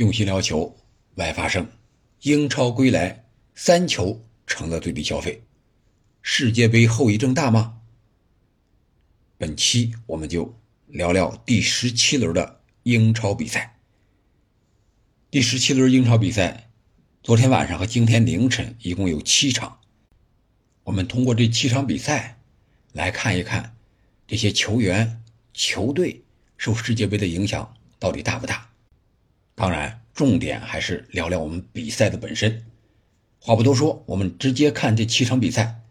用心聊球，外发生。英超归来，三球成了最低消费。世界杯后遗症大吗？本期我们就聊聊第十七轮的英超比赛。第十七轮英超比赛，昨天晚上和今天凌晨一共有七场。我们通过这七场比赛来看一看，这些球员、球队受世界杯的影响到底大不大。当然，重点还是聊聊我们比赛的本身。话不多说，我们直接看这七场比赛。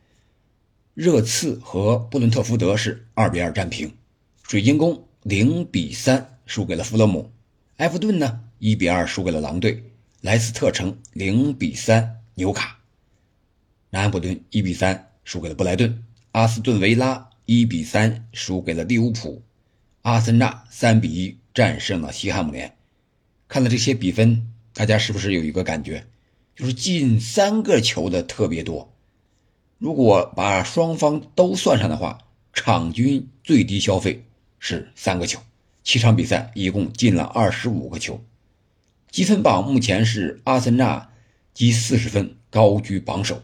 热刺和布伦特福德是二比二战平，水晶宫零比三输给了弗勒姆，埃弗顿呢一比二输给了狼队，莱斯特城零比三纽卡，南安普顿一比三输给了布莱顿，阿斯顿维拉一比三输给了利物浦，阿森纳三比一战胜了西汉姆联。看了这些比分，大家是不是有一个感觉，就是进三个球的特别多？如果把双方都算上的话，场均最低消费是三个球。七场比赛一共进了二十五个球。积分榜目前是阿森纳积四十分，高居榜首，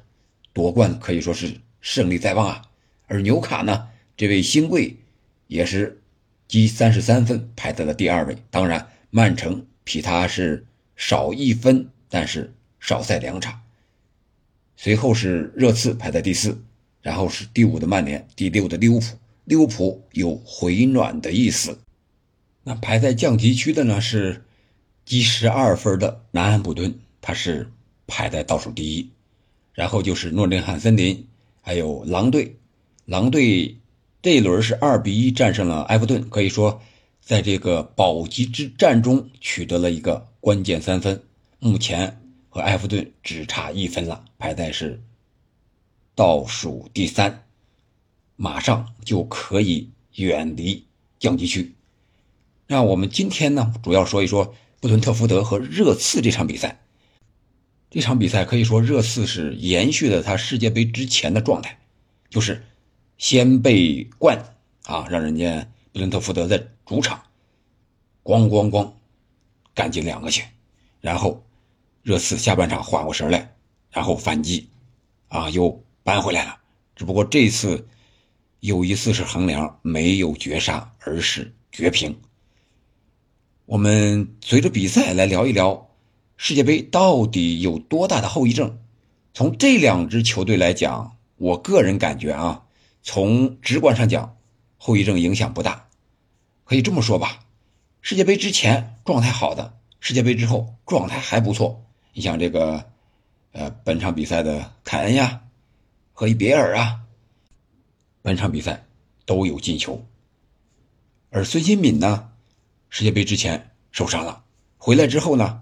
夺冠可以说是胜利在望啊。而纽卡呢，这位新贵也是积三十三分，排在了第二位。当然，曼城。比他是少一分，但是少赛两场。随后是热刺排在第四，然后是第五的曼联，第六的利物浦。利物浦有回暖的意思。那排在降级区的呢是积十二分的南安普顿，他是排在倒数第一。然后就是诺丁汉森林，还有狼队。狼队这一轮是二比一战胜了埃弗顿，可以说。在这个保级之战中取得了一个关键三分，目前和埃弗顿只差一分了，排在是倒数第三，马上就可以远离降级区。那我们今天呢，主要说一说布伦特福德和热刺这场比赛。这场比赛可以说热刺是延续了他世界杯之前的状态，就是先被灌啊，让人家。布伦特福德在主场，咣咣咣，干进两个球，然后热刺下半场缓过神来，然后反击，啊，又扳回来了。只不过这次有一次是横梁，没有绝杀，而是绝平。我们随着比赛来聊一聊世界杯到底有多大的后遗症。从这两支球队来讲，我个人感觉啊，从直观上讲，后遗症影响不大。可以这么说吧，世界杯之前状态好的，世界杯之后状态还不错。你像这个，呃，本场比赛的凯恩呀，和伊别尔啊，本场比赛都有进球。而孙兴敏呢，世界杯之前受伤了，回来之后呢，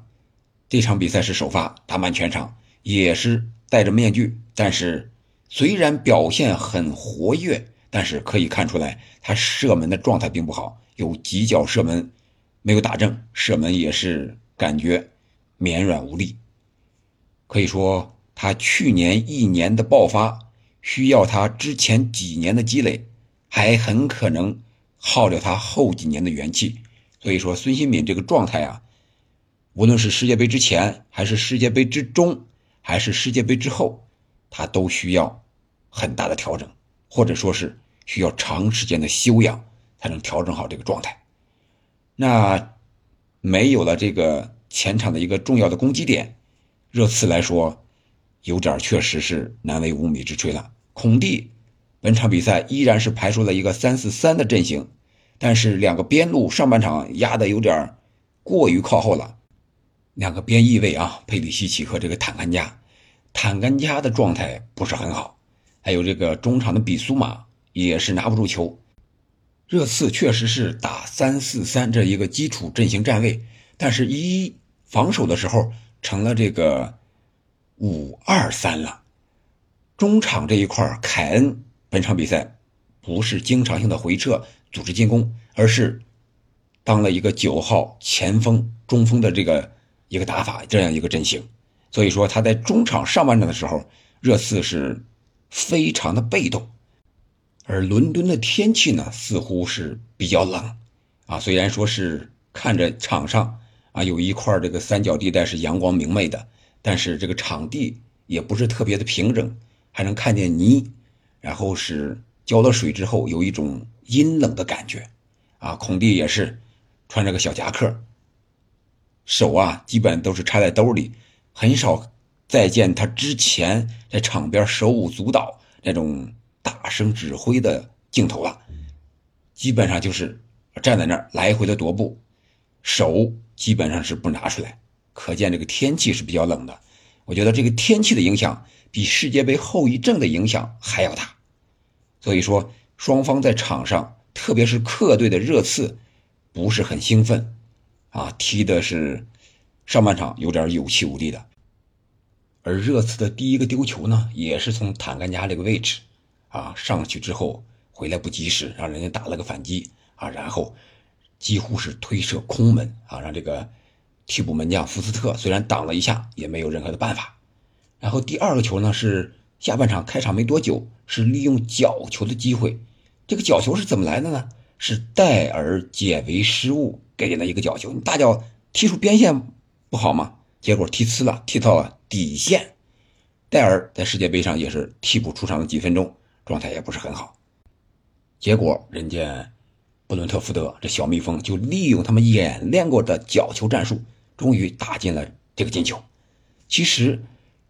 这场比赛是首发，打满全场，也是戴着面具，但是虽然表现很活跃，但是可以看出来他射门的状态并不好。有几脚射门没有打正，射门也是感觉绵软无力。可以说，他去年一年的爆发，需要他之前几年的积累，还很可能耗掉他后几年的元气。所以说，孙兴敏这个状态啊，无论是世界杯之前，还是世界杯之中，还是世界杯之后，他都需要很大的调整，或者说是需要长时间的休养。才能调整好这个状态。那没有了这个前场的一个重要的攻击点，热刺来说，有点确实是难为无米之炊了。孔蒂本场比赛依然是排出了一个三四三的阵型，但是两个边路上半场压的有点过于靠后了。两个边翼位啊，佩里西奇和这个坦甘加，坦甘加的状态不是很好，还有这个中场的比苏马也是拿不住球。热刺确实是打三四三这一个基础阵型站位，但是一防守的时候成了这个五二三了。中场这一块凯恩本场比赛不是经常性的回撤组织进攻，而是当了一个九号前锋中锋的这个一个打法，这样一个阵型。所以说他在中场上半场的时候，热刺是非常的被动。而伦敦的天气呢，似乎是比较冷，啊，虽然说是看着场上啊，有一块这个三角地带是阳光明媚的，但是这个场地也不是特别的平整，还能看见泥，然后是浇了水之后有一种阴冷的感觉，啊，孔蒂也是穿着个小夹克，手啊基本都是插在兜里，很少再见他之前在场边手舞足蹈那种大声指挥的镜头了，基本上就是站在那儿来回的踱步，手。基本上是不拿出来，可见这个天气是比较冷的。我觉得这个天气的影响比世界杯后遗症的影响还要大。所以说，双方在场上，特别是客队的热刺，不是很兴奋，啊，踢的是上半场有点有气无力的。而热刺的第一个丢球呢，也是从坦甘加这个位置，啊，上去之后回来不及时，让人家打了个反击，啊，然后。几乎是推射空门啊，让这个替补门将福斯特虽然挡了一下，也没有任何的办法。然后第二个球呢是下半场开场没多久，是利用角球的机会。这个角球是怎么来的呢？是戴尔解围失误给了一个角球。你大脚踢出边线不好吗？结果踢呲了，踢到了底线。戴尔在世界杯上也是替补出场了几分钟，状态也不是很好。结果人家。布伦特福德这小蜜蜂就利用他们演练过的角球战术，终于打进了这个进球。其实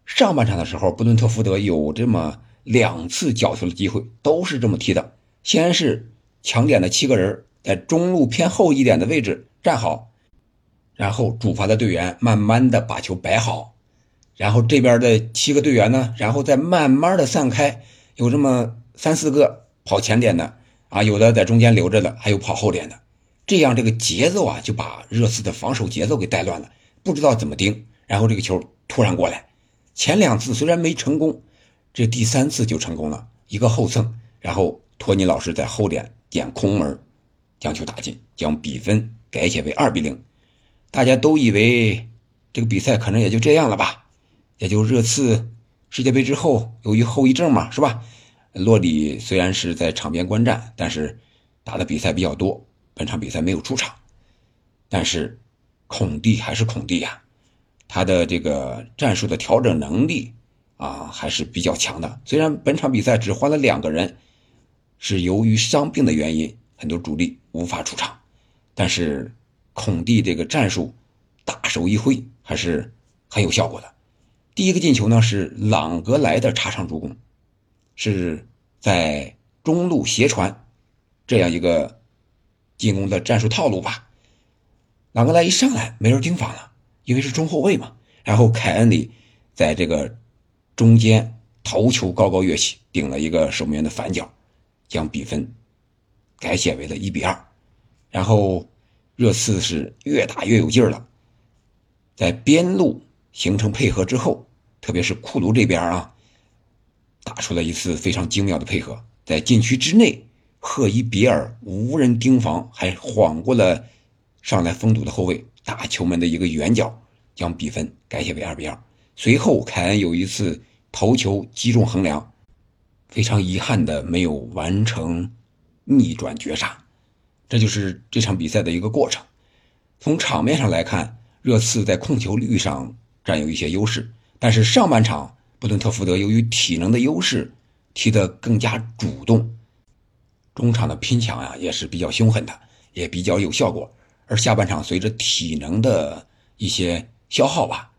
上半场的时候，布伦特福德有这么两次角球的机会，都是这么踢的：先是抢点的七个人在中路偏后一点的位置站好，然后主罚的队员慢慢的把球摆好，然后这边的七个队员呢，然后再慢慢的散开，有这么三四个跑前点的。啊，有的在中间留着的，还有跑后点的，这样这个节奏啊，就把热刺的防守节奏给带乱了，不知道怎么盯。然后这个球突然过来，前两次虽然没成功，这第三次就成功了，一个后蹭，然后托尼老师在后点点空门，将球打进，将比分改写为二比零。大家都以为这个比赛可能也就这样了吧，也就热刺世界杯之后，由于后遗症嘛，是吧？洛里虽然是在场边观战，但是打的比赛比较多。本场比赛没有出场，但是孔蒂还是孔蒂呀，他的这个战术的调整能力啊还是比较强的。虽然本场比赛只换了两个人，是由于伤病的原因，很多主力无法出场，但是孔蒂这个战术大手一挥还是很有效果的。第一个进球呢是朗格莱的插上助攻。是在中路斜传，这样一个进攻的战术套路吧。朗格莱一上来没人盯防了，因为是中后卫嘛。然后凯恩里在这个中间头球高高跃起，顶了一个守门员的反脚，将比分改写为了一比二。然后热刺是越打越有劲儿了，在边路形成配合之后，特别是库卢这边啊。打出了一次非常精妙的配合，在禁区之内，赫伊比尔无人盯防，还晃过了上来封堵的后卫，大球门的一个远角，将比分改写为二比二。随后，凯恩有一次头球击中横梁，非常遗憾的没有完成逆转绝杀。这就是这场比赛的一个过程。从场面上来看，热刺在控球率上占有一些优势，但是上半场。布伦特福德由于体能的优势，踢得更加主动，中场的拼抢呀也是比较凶狠的，也比较有效果。而下半场随着体能的一些消耗吧，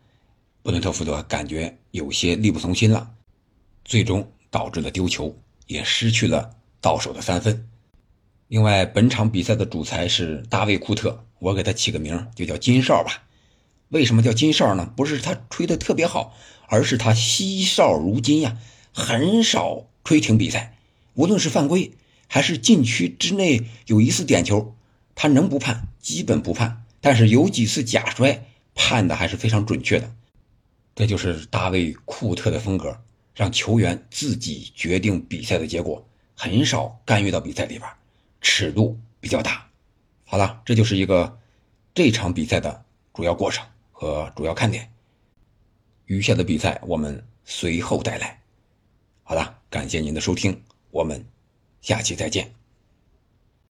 布伦特福德感觉有些力不从心了，最终导致了丢球，也失去了到手的三分。另外，本场比赛的主裁是大卫库特，我给他起个名就叫金哨吧。为什么叫金哨呢？不是他吹的特别好。而是他惜哨如金呀，很少吹停比赛。无论是犯规还是禁区之内有一次点球，他能不判基本不判。但是有几次假摔判的还是非常准确的。这就是大卫库特的风格，让球员自己决定比赛的结果，很少干预到比赛里边，尺度比较大。好了，这就是一个这场比赛的主要过程和主要看点。余下的比赛我们随后带来。好了，感谢您的收听，我们下期再见。